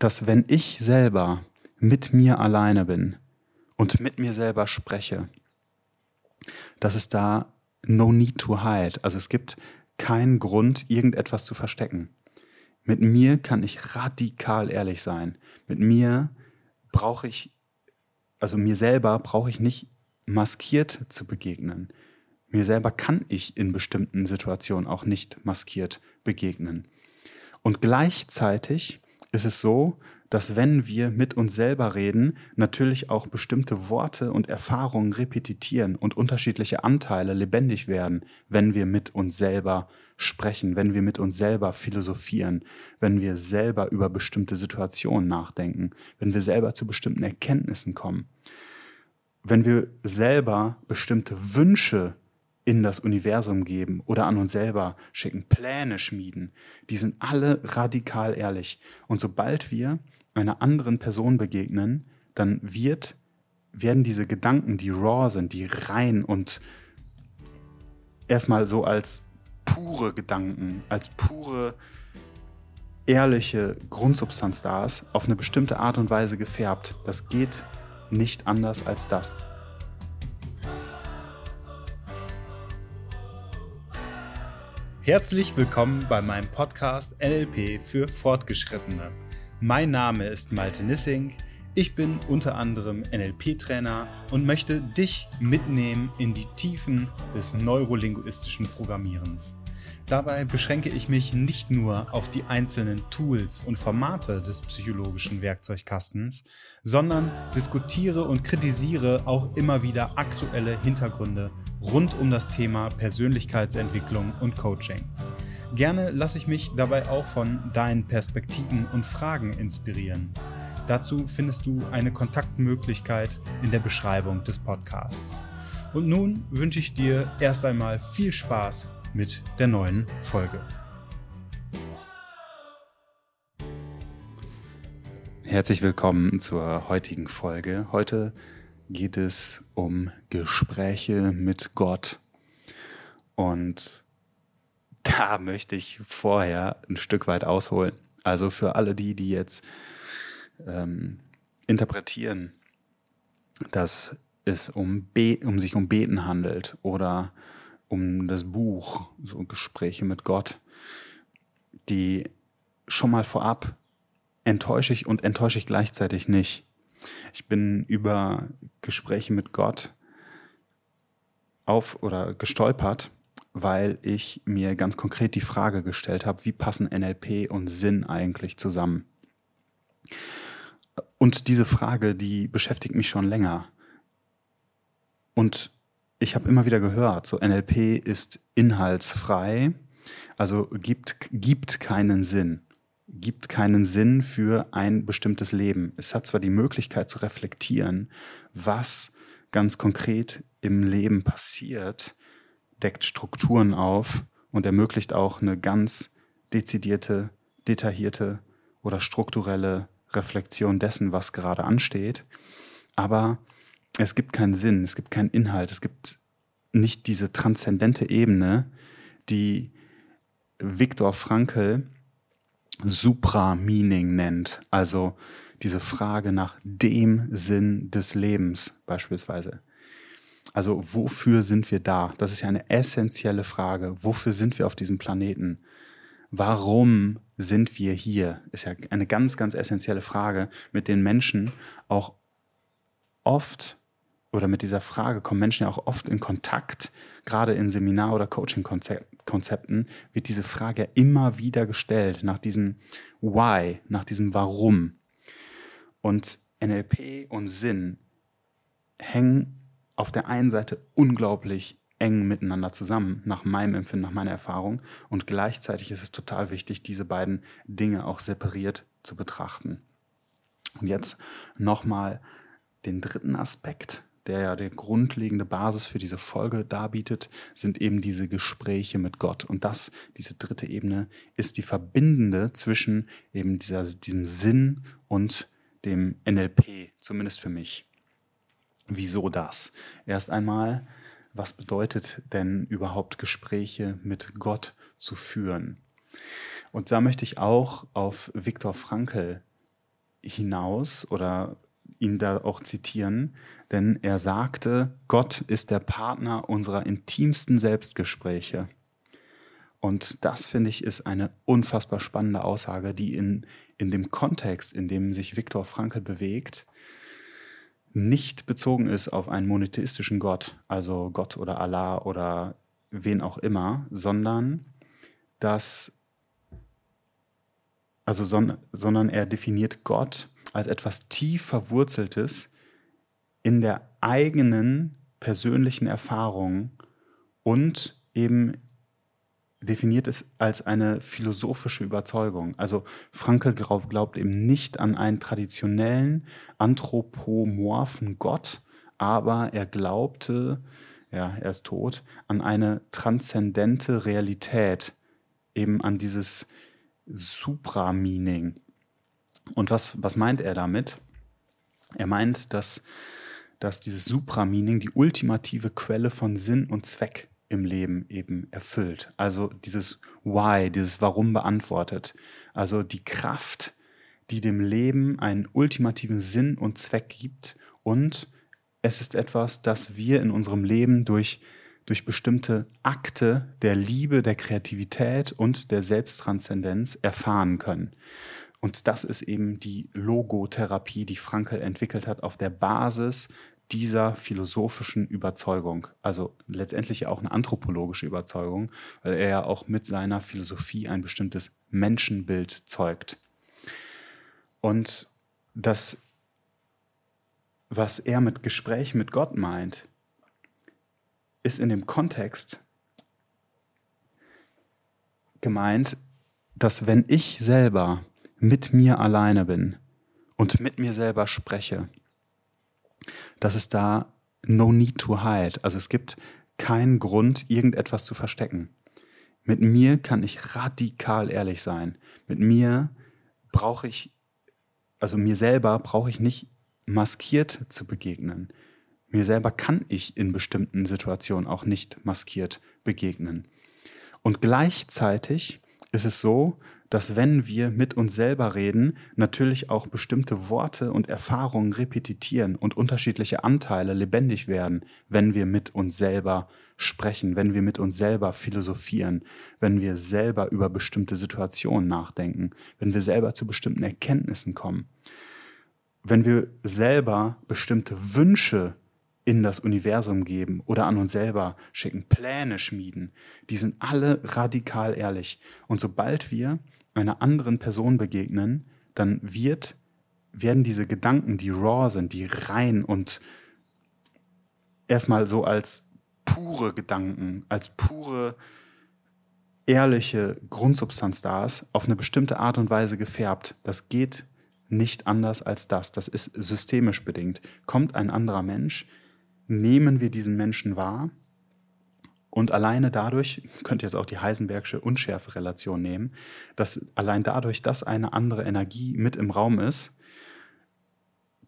dass wenn ich selber mit mir alleine bin und mit mir selber spreche, dass es da no need to hide, also es gibt keinen Grund, irgendetwas zu verstecken. Mit mir kann ich radikal ehrlich sein. Mit mir brauche ich, also mir selber brauche ich nicht maskiert zu begegnen. Mir selber kann ich in bestimmten Situationen auch nicht maskiert begegnen. Und gleichzeitig ist es so, dass wenn wir mit uns selber reden, natürlich auch bestimmte Worte und Erfahrungen repetitieren und unterschiedliche Anteile lebendig werden, wenn wir mit uns selber sprechen, wenn wir mit uns selber philosophieren, wenn wir selber über bestimmte Situationen nachdenken, wenn wir selber zu bestimmten Erkenntnissen kommen, wenn wir selber bestimmte Wünsche in das Universum geben oder an uns selber schicken, Pläne schmieden, die sind alle radikal ehrlich. Und sobald wir einer anderen Person begegnen, dann wird, werden diese Gedanken, die raw sind, die rein und erstmal so als pure Gedanken, als pure, ehrliche Grundsubstanz da ist, auf eine bestimmte Art und Weise gefärbt. Das geht nicht anders als das. Herzlich willkommen bei meinem Podcast NLP für Fortgeschrittene. Mein Name ist Malte Nissing. Ich bin unter anderem NLP-Trainer und möchte dich mitnehmen in die Tiefen des neurolinguistischen Programmierens. Dabei beschränke ich mich nicht nur auf die einzelnen Tools und Formate des psychologischen Werkzeugkastens, sondern diskutiere und kritisiere auch immer wieder aktuelle Hintergründe rund um das Thema Persönlichkeitsentwicklung und Coaching. Gerne lasse ich mich dabei auch von deinen Perspektiven und Fragen inspirieren. Dazu findest du eine Kontaktmöglichkeit in der Beschreibung des Podcasts. Und nun wünsche ich dir erst einmal viel Spaß mit der neuen Folge. Herzlich willkommen zur heutigen Folge. Heute geht es um Gespräche mit Gott. Und da möchte ich vorher ein Stück weit ausholen. Also für alle die, die jetzt ähm, interpretieren, dass es um, Be um sich um Beten handelt oder um das Buch, so Gespräche mit Gott, die schon mal vorab enttäusche ich und enttäusche ich gleichzeitig nicht. Ich bin über Gespräche mit Gott auf oder gestolpert weil ich mir ganz konkret die Frage gestellt habe, wie passen NLP und Sinn eigentlich zusammen? Und diese Frage, die beschäftigt mich schon länger. Und ich habe immer wieder gehört, so NLP ist inhaltsfrei, also gibt, gibt keinen Sinn, gibt keinen Sinn für ein bestimmtes Leben. Es hat zwar die Möglichkeit zu reflektieren, was ganz konkret im Leben passiert, deckt Strukturen auf und ermöglicht auch eine ganz dezidierte, detaillierte oder strukturelle Reflexion dessen, was gerade ansteht. Aber es gibt keinen Sinn, es gibt keinen Inhalt, es gibt nicht diese transzendente Ebene, die Viktor Frankl Supra-Meaning nennt, also diese Frage nach dem Sinn des Lebens beispielsweise. Also wofür sind wir da? Das ist ja eine essentielle Frage. Wofür sind wir auf diesem Planeten? Warum sind wir hier? Ist ja eine ganz, ganz essentielle Frage, mit den Menschen auch oft oder mit dieser Frage kommen Menschen ja auch oft in Kontakt. Gerade in Seminar- oder Coaching-Konzepten wird diese Frage immer wieder gestellt nach diesem Why, nach diesem Warum. Und NLP und Sinn hängen auf der einen Seite unglaublich eng miteinander zusammen, nach meinem Empfinden, nach meiner Erfahrung. Und gleichzeitig ist es total wichtig, diese beiden Dinge auch separiert zu betrachten. Und jetzt nochmal den dritten Aspekt, der ja die grundlegende Basis für diese Folge darbietet, sind eben diese Gespräche mit Gott. Und das, diese dritte Ebene, ist die verbindende zwischen eben dieser, diesem Sinn und dem NLP, zumindest für mich. Wieso das? Erst einmal, was bedeutet denn überhaupt Gespräche mit Gott zu führen? Und da möchte ich auch auf Viktor Frankl hinaus oder ihn da auch zitieren, denn er sagte, Gott ist der Partner unserer intimsten Selbstgespräche. Und das, finde ich, ist eine unfassbar spannende Aussage, die in, in dem Kontext, in dem sich Viktor Frankl bewegt, nicht bezogen ist auf einen monotheistischen Gott, also Gott oder Allah oder wen auch immer, sondern dass, also son, sondern er definiert Gott als etwas tief verwurzeltes in der eigenen persönlichen Erfahrung und eben definiert es als eine philosophische Überzeugung. Also Frankl glaub, glaubt eben nicht an einen traditionellen anthropomorphen Gott, aber er glaubte, ja, er ist tot, an eine transzendente Realität, eben an dieses Supra-Meaning. Und was, was meint er damit? Er meint, dass, dass dieses Supra-Meaning die ultimative Quelle von Sinn und Zweck im Leben eben erfüllt. Also dieses Why, dieses Warum beantwortet. Also die Kraft, die dem Leben einen ultimativen Sinn und Zweck gibt. Und es ist etwas, das wir in unserem Leben durch, durch bestimmte Akte der Liebe, der Kreativität und der Selbsttranszendenz erfahren können. Und das ist eben die Logotherapie, die Frankel entwickelt hat auf der Basis dieser philosophischen Überzeugung, also letztendlich auch eine anthropologische Überzeugung, weil er ja auch mit seiner Philosophie ein bestimmtes Menschenbild zeugt. Und das, was er mit Gespräch mit Gott meint, ist in dem Kontext gemeint, dass wenn ich selber mit mir alleine bin und mit mir selber spreche, dass es da no need to hide. Also es gibt keinen Grund, irgendetwas zu verstecken. Mit mir kann ich radikal ehrlich sein. Mit mir brauche ich, also mir selber brauche ich nicht maskiert zu begegnen. Mir selber kann ich in bestimmten Situationen auch nicht maskiert begegnen. Und gleichzeitig ist es so, dass wenn wir mit uns selber reden, natürlich auch bestimmte Worte und Erfahrungen repetitieren und unterschiedliche Anteile lebendig werden, wenn wir mit uns selber sprechen, wenn wir mit uns selber philosophieren, wenn wir selber über bestimmte Situationen nachdenken, wenn wir selber zu bestimmten Erkenntnissen kommen, wenn wir selber bestimmte Wünsche in das Universum geben oder an uns selber schicken, Pläne schmieden, die sind alle radikal ehrlich. Und sobald wir einer anderen Person begegnen, dann wird, werden diese Gedanken, die raw sind, die rein und erstmal so als pure Gedanken, als pure ehrliche Grundsubstanz da ist, auf eine bestimmte Art und Weise gefärbt. Das geht nicht anders als das. Das ist systemisch bedingt. Kommt ein anderer Mensch, nehmen wir diesen Menschen wahr und alleine dadurch, könnt ihr jetzt auch die Heisenbergsche Unschärfe-Relation nehmen, dass allein dadurch, dass eine andere Energie mit im Raum ist,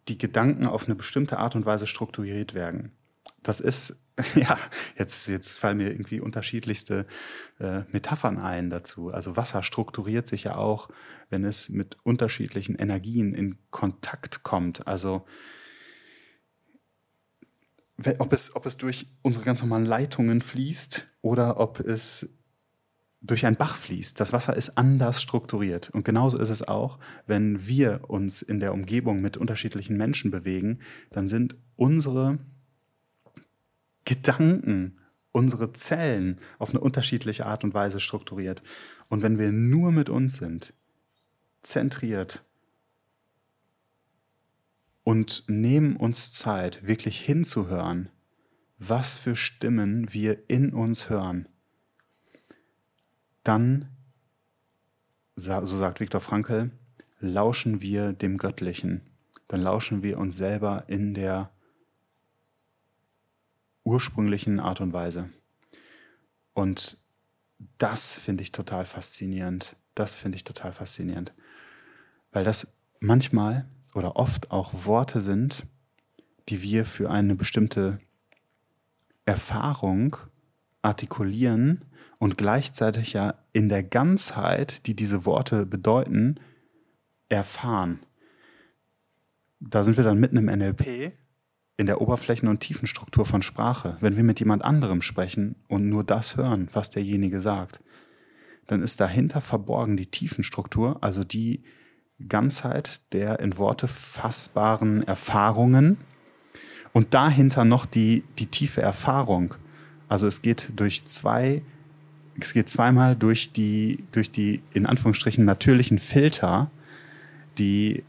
die Gedanken auf eine bestimmte Art und Weise strukturiert werden. Das ist, ja, jetzt, jetzt fallen mir irgendwie unterschiedlichste äh, Metaphern ein dazu. Also Wasser strukturiert sich ja auch, wenn es mit unterschiedlichen Energien in Kontakt kommt. Also ob es, ob es durch unsere ganz normalen Leitungen fließt oder ob es durch einen Bach fließt. Das Wasser ist anders strukturiert. Und genauso ist es auch, wenn wir uns in der Umgebung mit unterschiedlichen Menschen bewegen, dann sind unsere Gedanken, unsere Zellen auf eine unterschiedliche Art und Weise strukturiert. Und wenn wir nur mit uns sind, zentriert, und nehmen uns Zeit, wirklich hinzuhören, was für Stimmen wir in uns hören, dann, so sagt Viktor Frankl, lauschen wir dem Göttlichen, dann lauschen wir uns selber in der ursprünglichen Art und Weise. Und das finde ich total faszinierend. Das finde ich total faszinierend. Weil das manchmal oder oft auch Worte sind, die wir für eine bestimmte Erfahrung artikulieren und gleichzeitig ja in der Ganzheit, die diese Worte bedeuten, erfahren. da sind wir dann mitten im NLP, in der Oberflächen- und Tiefenstruktur von Sprache. Wenn wir mit jemand anderem sprechen und nur das hören, was derjenige sagt, dann ist dahinter verborgen die Tiefenstruktur, also die Ganzheit der in Worte fassbaren Erfahrungen und dahinter noch die, die tiefe Erfahrung. Also es geht durch zwei, es geht zweimal durch die, durch die in Anführungsstrichen natürlichen Filter, die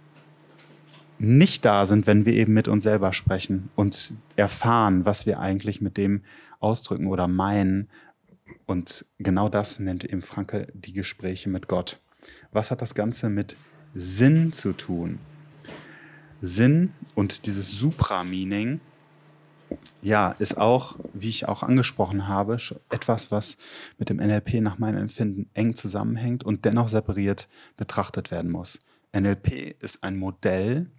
nicht da sind, wenn wir eben mit uns selber sprechen und erfahren, was wir eigentlich mit dem ausdrücken oder meinen. Und genau das nennt eben Franke die Gespräche mit Gott. Was hat das Ganze mit Sinn zu tun? Sinn und dieses Supra-Meaning, ja, ist auch, wie ich auch angesprochen habe, etwas, was mit dem NLP nach meinem Empfinden eng zusammenhängt und dennoch separiert betrachtet werden muss. NLP ist ein Modell,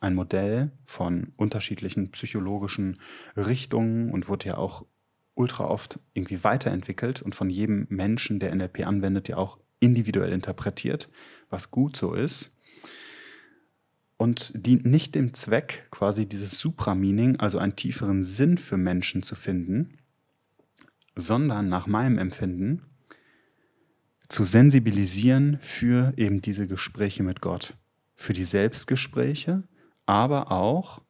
ein Modell von unterschiedlichen psychologischen Richtungen und wurde ja auch ultra oft irgendwie weiterentwickelt und von jedem Menschen, der NLP anwendet, ja auch individuell interpretiert, was gut so ist. Und dient nicht dem Zweck, quasi dieses Supramening, also einen tieferen Sinn für Menschen zu finden, sondern nach meinem Empfinden zu sensibilisieren für eben diese Gespräche mit Gott, für die Selbstgespräche, aber auch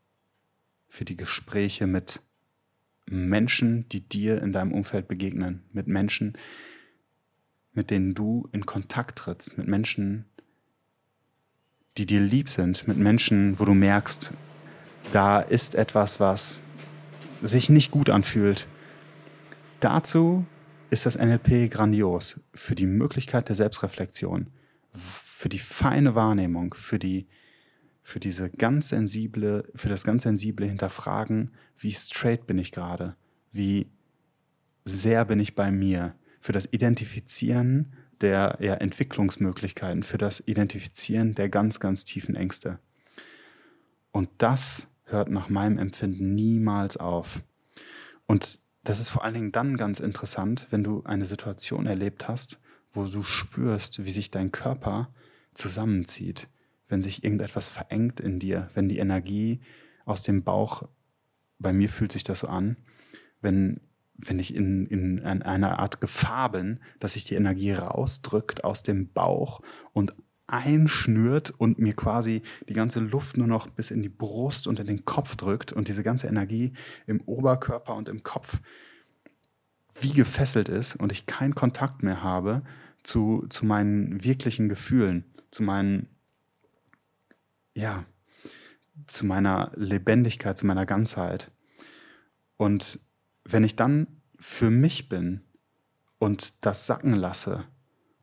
für die Gespräche mit Menschen, die dir in deinem Umfeld begegnen, mit Menschen, mit denen du in Kontakt trittst, mit Menschen, die dir lieb sind, mit Menschen, wo du merkst, da ist etwas, was sich nicht gut anfühlt. Dazu ist das NLP grandios für die Möglichkeit der Selbstreflexion, für die feine Wahrnehmung, für die für diese ganz sensible, für das ganz sensible Hinterfragen, wie straight bin ich gerade, wie sehr bin ich bei mir, für das Identifizieren der ja, Entwicklungsmöglichkeiten, für das Identifizieren der ganz, ganz tiefen Ängste. Und das hört nach meinem Empfinden niemals auf. Und das ist vor allen Dingen dann ganz interessant, wenn du eine Situation erlebt hast, wo du spürst, wie sich dein Körper zusammenzieht, wenn sich irgendetwas verengt in dir, wenn die Energie aus dem Bauch, bei mir fühlt sich das so an, wenn, wenn ich in, in, in einer Art Gefahr bin, dass sich die Energie rausdrückt aus dem Bauch und einschnürt und mir quasi die ganze Luft nur noch bis in die Brust und in den Kopf drückt und diese ganze Energie im Oberkörper und im Kopf wie gefesselt ist und ich keinen Kontakt mehr habe zu, zu meinen wirklichen Gefühlen, zu meinen ja, zu meiner Lebendigkeit, zu meiner Ganzheit. Und wenn ich dann für mich bin und das sacken lasse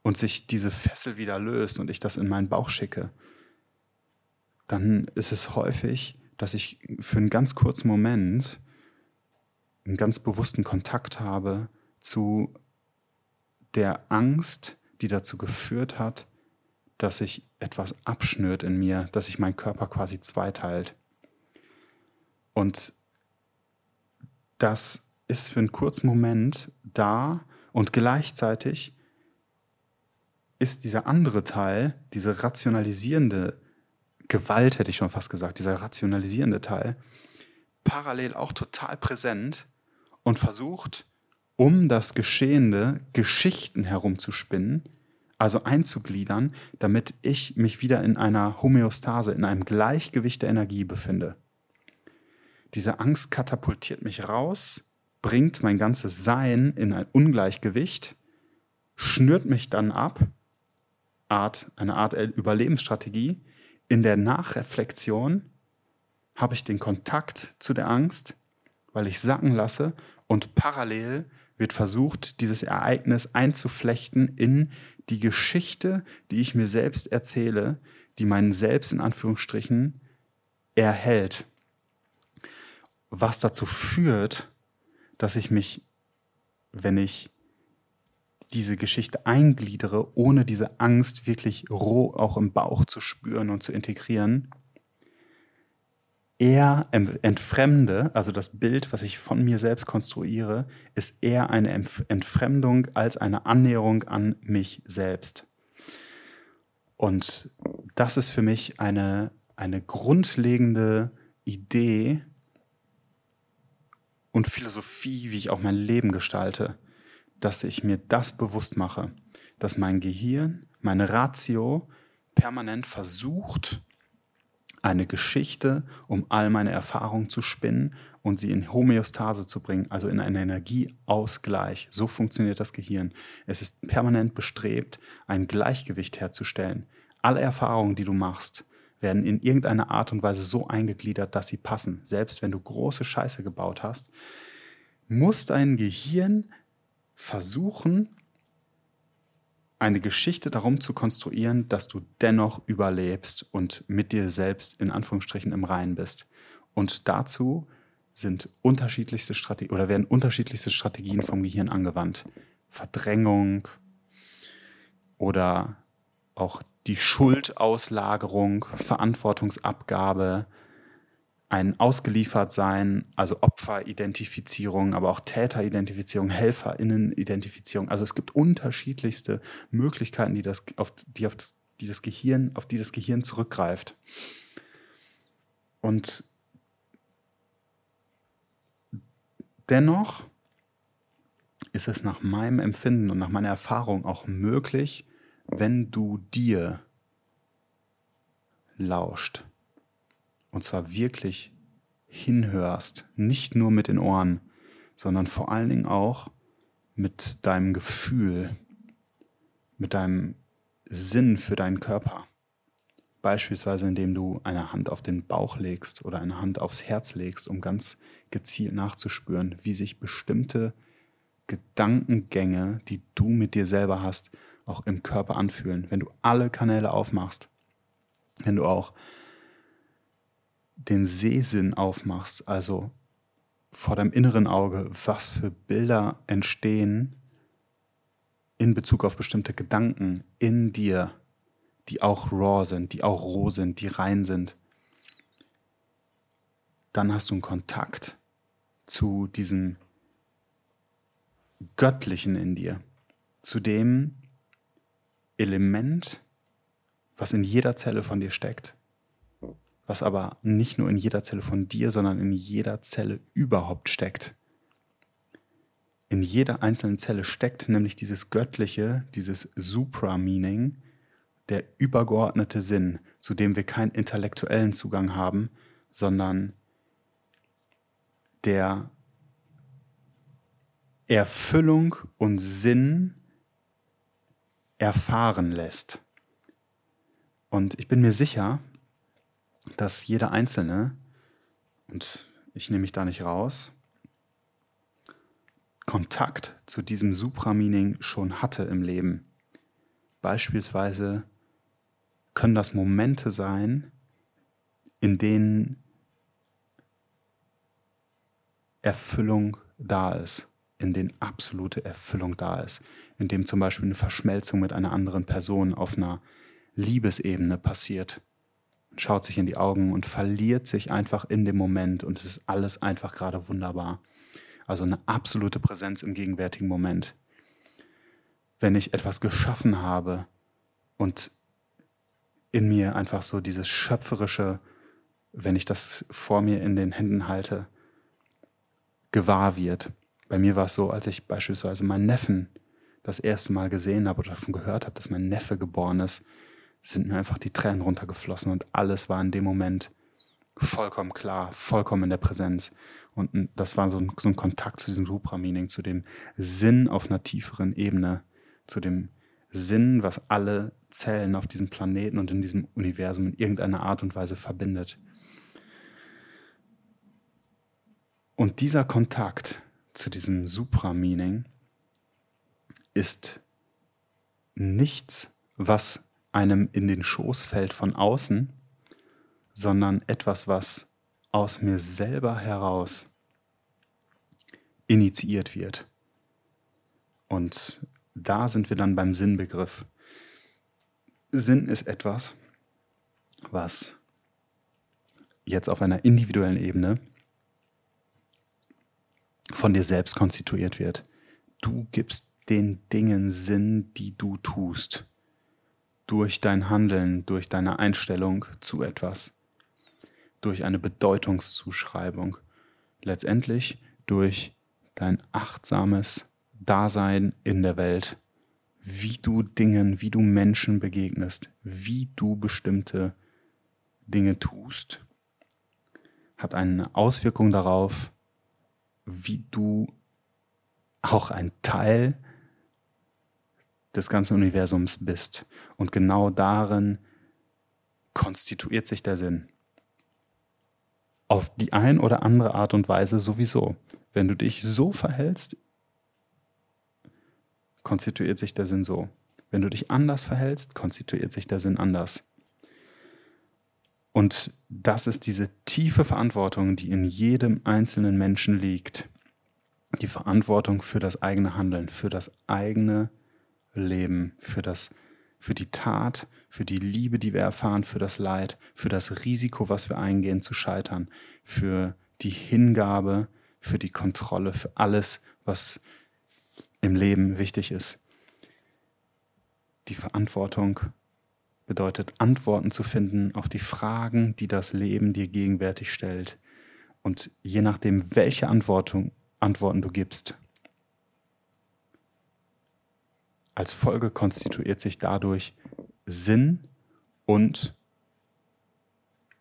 und sich diese Fessel wieder löst und ich das in meinen Bauch schicke, dann ist es häufig, dass ich für einen ganz kurzen Moment einen ganz bewussten Kontakt habe zu der Angst, die dazu geführt hat, dass sich etwas abschnürt in mir, dass sich mein Körper quasi zweiteilt. Und das ist für einen kurzen Moment da und gleichzeitig ist dieser andere Teil, diese rationalisierende Gewalt, hätte ich schon fast gesagt, dieser rationalisierende Teil, parallel auch total präsent und versucht, um das Geschehende Geschichten herumzuspinnen, also einzugliedern, damit ich mich wieder in einer Homöostase, in einem Gleichgewicht der Energie befinde. Diese Angst katapultiert mich raus, bringt mein ganzes Sein in ein Ungleichgewicht, schnürt mich dann ab, Art, eine Art Überlebensstrategie. In der Nachreflexion habe ich den Kontakt zu der Angst, weil ich sacken lasse und parallel wird versucht, dieses Ereignis einzuflechten in die Geschichte, die ich mir selbst erzähle, die meinen Selbst in Anführungsstrichen erhält. Was dazu führt, dass ich mich, wenn ich diese Geschichte eingliedere, ohne diese Angst wirklich roh auch im Bauch zu spüren und zu integrieren, eher entfremde, also das Bild, was ich von mir selbst konstruiere, ist eher eine Entfremdung als eine Annäherung an mich selbst. Und das ist für mich eine, eine grundlegende Idee und Philosophie, wie ich auch mein Leben gestalte, dass ich mir das bewusst mache, dass mein Gehirn, meine Ratio permanent versucht, eine Geschichte um all meine Erfahrungen zu spinnen und sie in Homöostase zu bringen, also in einen Energieausgleich. So funktioniert das Gehirn. Es ist permanent bestrebt, ein Gleichgewicht herzustellen. Alle Erfahrungen, die du machst, werden in irgendeiner Art und Weise so eingegliedert, dass sie passen. Selbst wenn du große Scheiße gebaut hast, muss dein Gehirn versuchen, eine Geschichte darum zu konstruieren, dass du dennoch überlebst und mit dir selbst in Anführungsstrichen im Reinen bist. Und dazu sind unterschiedlichste Strategien oder werden unterschiedlichste Strategien vom Gehirn angewandt. Verdrängung oder auch die Schuldauslagerung, Verantwortungsabgabe, ein Ausgeliefertsein, also Opferidentifizierung, aber auch Täteridentifizierung, Helferinnenidentifizierung. Also es gibt unterschiedlichste Möglichkeiten, die das, auf, die, auf das, die das Gehirn, auf die das Gehirn zurückgreift. Und dennoch ist es nach meinem Empfinden und nach meiner Erfahrung auch möglich, wenn du dir lauscht und zwar wirklich hinhörst, nicht nur mit den Ohren, sondern vor allen Dingen auch mit deinem Gefühl, mit deinem Sinn für deinen Körper. Beispielsweise indem du eine Hand auf den Bauch legst oder eine Hand aufs Herz legst, um ganz gezielt nachzuspüren, wie sich bestimmte Gedankengänge, die du mit dir selber hast, auch im Körper anfühlen. Wenn du alle Kanäle aufmachst, wenn du auch den Sehsinn aufmachst, also vor deinem inneren Auge, was für Bilder entstehen in Bezug auf bestimmte Gedanken in dir, die auch raw sind, die auch roh sind, die rein sind, dann hast du einen Kontakt zu diesem Göttlichen in dir, zu dem Element, was in jeder Zelle von dir steckt was aber nicht nur in jeder Zelle von dir, sondern in jeder Zelle überhaupt steckt. In jeder einzelnen Zelle steckt nämlich dieses göttliche, dieses Supra-Meaning, der übergeordnete Sinn, zu dem wir keinen intellektuellen Zugang haben, sondern der Erfüllung und Sinn erfahren lässt. Und ich bin mir sicher, dass jeder Einzelne, und ich nehme mich da nicht raus, Kontakt zu diesem Supramening schon hatte im Leben. Beispielsweise können das Momente sein, in denen Erfüllung da ist, in denen absolute Erfüllung da ist, in dem zum Beispiel eine Verschmelzung mit einer anderen Person auf einer Liebesebene passiert schaut sich in die Augen und verliert sich einfach in dem Moment und es ist alles einfach gerade wunderbar. Also eine absolute Präsenz im gegenwärtigen Moment. Wenn ich etwas geschaffen habe und in mir einfach so dieses schöpferische, wenn ich das vor mir in den Händen halte, gewahr wird. Bei mir war es so, als ich beispielsweise meinen Neffen das erste Mal gesehen habe oder davon gehört habe, dass mein Neffe geboren ist, sind mir einfach die Tränen runtergeflossen und alles war in dem Moment vollkommen klar, vollkommen in der Präsenz. Und das war so ein, so ein Kontakt zu diesem Supra-Meaning, zu dem Sinn auf einer tieferen Ebene, zu dem Sinn, was alle Zellen auf diesem Planeten und in diesem Universum in irgendeiner Art und Weise verbindet. Und dieser Kontakt zu diesem Supra-Meaning ist nichts, was einem in den Schoß fällt von außen, sondern etwas, was aus mir selber heraus initiiert wird. Und da sind wir dann beim Sinnbegriff. Sinn ist etwas, was jetzt auf einer individuellen Ebene von dir selbst konstituiert wird. Du gibst den Dingen Sinn, die du tust durch dein Handeln, durch deine Einstellung zu etwas. durch eine Bedeutungszuschreibung, letztendlich durch dein achtsames Dasein in der Welt, wie du Dingen, wie du Menschen begegnest, wie du bestimmte Dinge tust, hat eine Auswirkung darauf, wie du auch ein Teil des ganzen Universums bist. Und genau darin konstituiert sich der Sinn. Auf die ein oder andere Art und Weise sowieso. Wenn du dich so verhältst, konstituiert sich der Sinn so. Wenn du dich anders verhältst, konstituiert sich der Sinn anders. Und das ist diese tiefe Verantwortung, die in jedem einzelnen Menschen liegt. Die Verantwortung für das eigene Handeln, für das eigene Leben, für, das, für die Tat, für die Liebe, die wir erfahren, für das Leid, für das Risiko, was wir eingehen zu scheitern, für die Hingabe, für die Kontrolle, für alles, was im Leben wichtig ist. Die Verantwortung bedeutet, Antworten zu finden auf die Fragen, die das Leben dir gegenwärtig stellt. Und je nachdem, welche Antworten du gibst, als Folge konstituiert sich dadurch Sinn und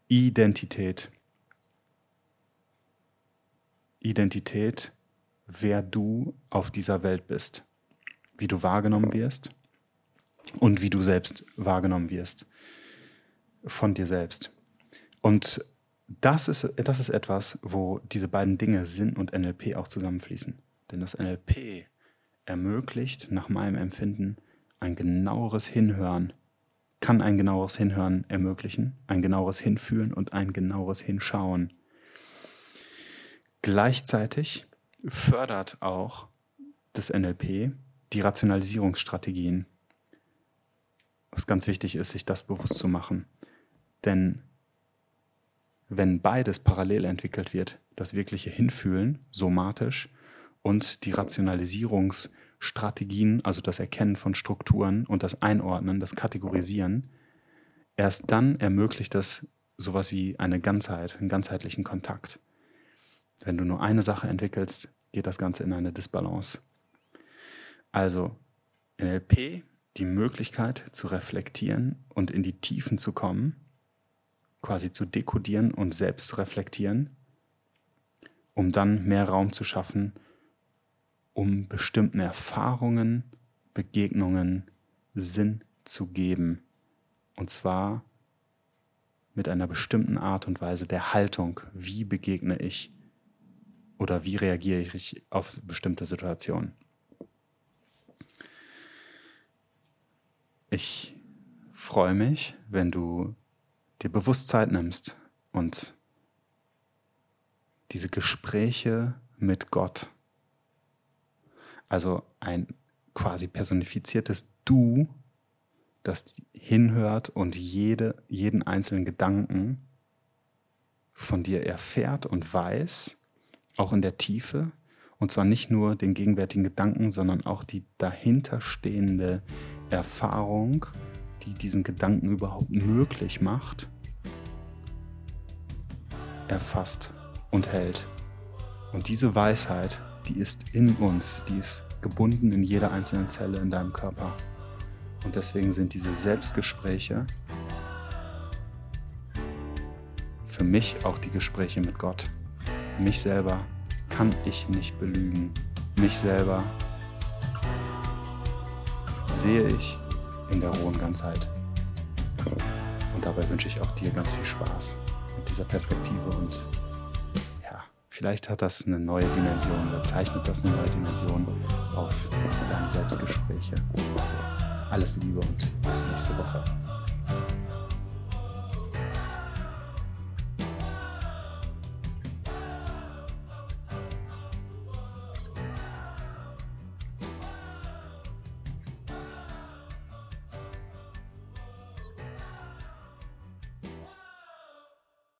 Identität. Identität, wer du auf dieser Welt bist, wie du wahrgenommen wirst und wie du selbst wahrgenommen wirst von dir selbst. Und das ist, das ist etwas, wo diese beiden Dinge Sinn und NLP auch zusammenfließen. Denn das NLP ermöglicht nach meinem Empfinden ein genaueres Hinhören, kann ein genaueres Hinhören ermöglichen, ein genaueres Hinfühlen und ein genaueres Hinschauen. Gleichzeitig fördert auch das NLP die Rationalisierungsstrategien. Was ganz wichtig ist, sich das bewusst zu machen. Denn wenn beides parallel entwickelt wird, das wirkliche Hinfühlen, somatisch, und die Rationalisierungsstrategien, also das Erkennen von Strukturen und das Einordnen, das Kategorisieren, erst dann ermöglicht das sowas wie eine Ganzheit, einen ganzheitlichen Kontakt. Wenn du nur eine Sache entwickelst, geht das Ganze in eine Disbalance. Also NLP, die Möglichkeit zu reflektieren und in die Tiefen zu kommen, quasi zu dekodieren und selbst zu reflektieren, um dann mehr Raum zu schaffen um bestimmten Erfahrungen, Begegnungen Sinn zu geben. Und zwar mit einer bestimmten Art und Weise der Haltung. Wie begegne ich oder wie reagiere ich auf bestimmte Situationen? Ich freue mich, wenn du dir bewusst Zeit nimmst und diese Gespräche mit Gott also ein quasi personifiziertes Du, das hinhört und jede, jeden einzelnen Gedanken von dir erfährt und weiß, auch in der Tiefe. Und zwar nicht nur den gegenwärtigen Gedanken, sondern auch die dahinterstehende Erfahrung, die diesen Gedanken überhaupt möglich macht, erfasst und hält. Und diese Weisheit die ist in uns, die ist gebunden in jeder einzelnen Zelle in deinem Körper. Und deswegen sind diese Selbstgespräche für mich auch die Gespräche mit Gott. Mich selber kann ich nicht belügen. Mich selber sehe ich in der rohen Ganzheit. Und dabei wünsche ich auch dir ganz viel Spaß mit dieser Perspektive und Vielleicht hat das eine neue Dimension oder zeichnet das eine neue Dimension auf deine Selbstgespräche. Also alles Liebe und bis nächste Woche.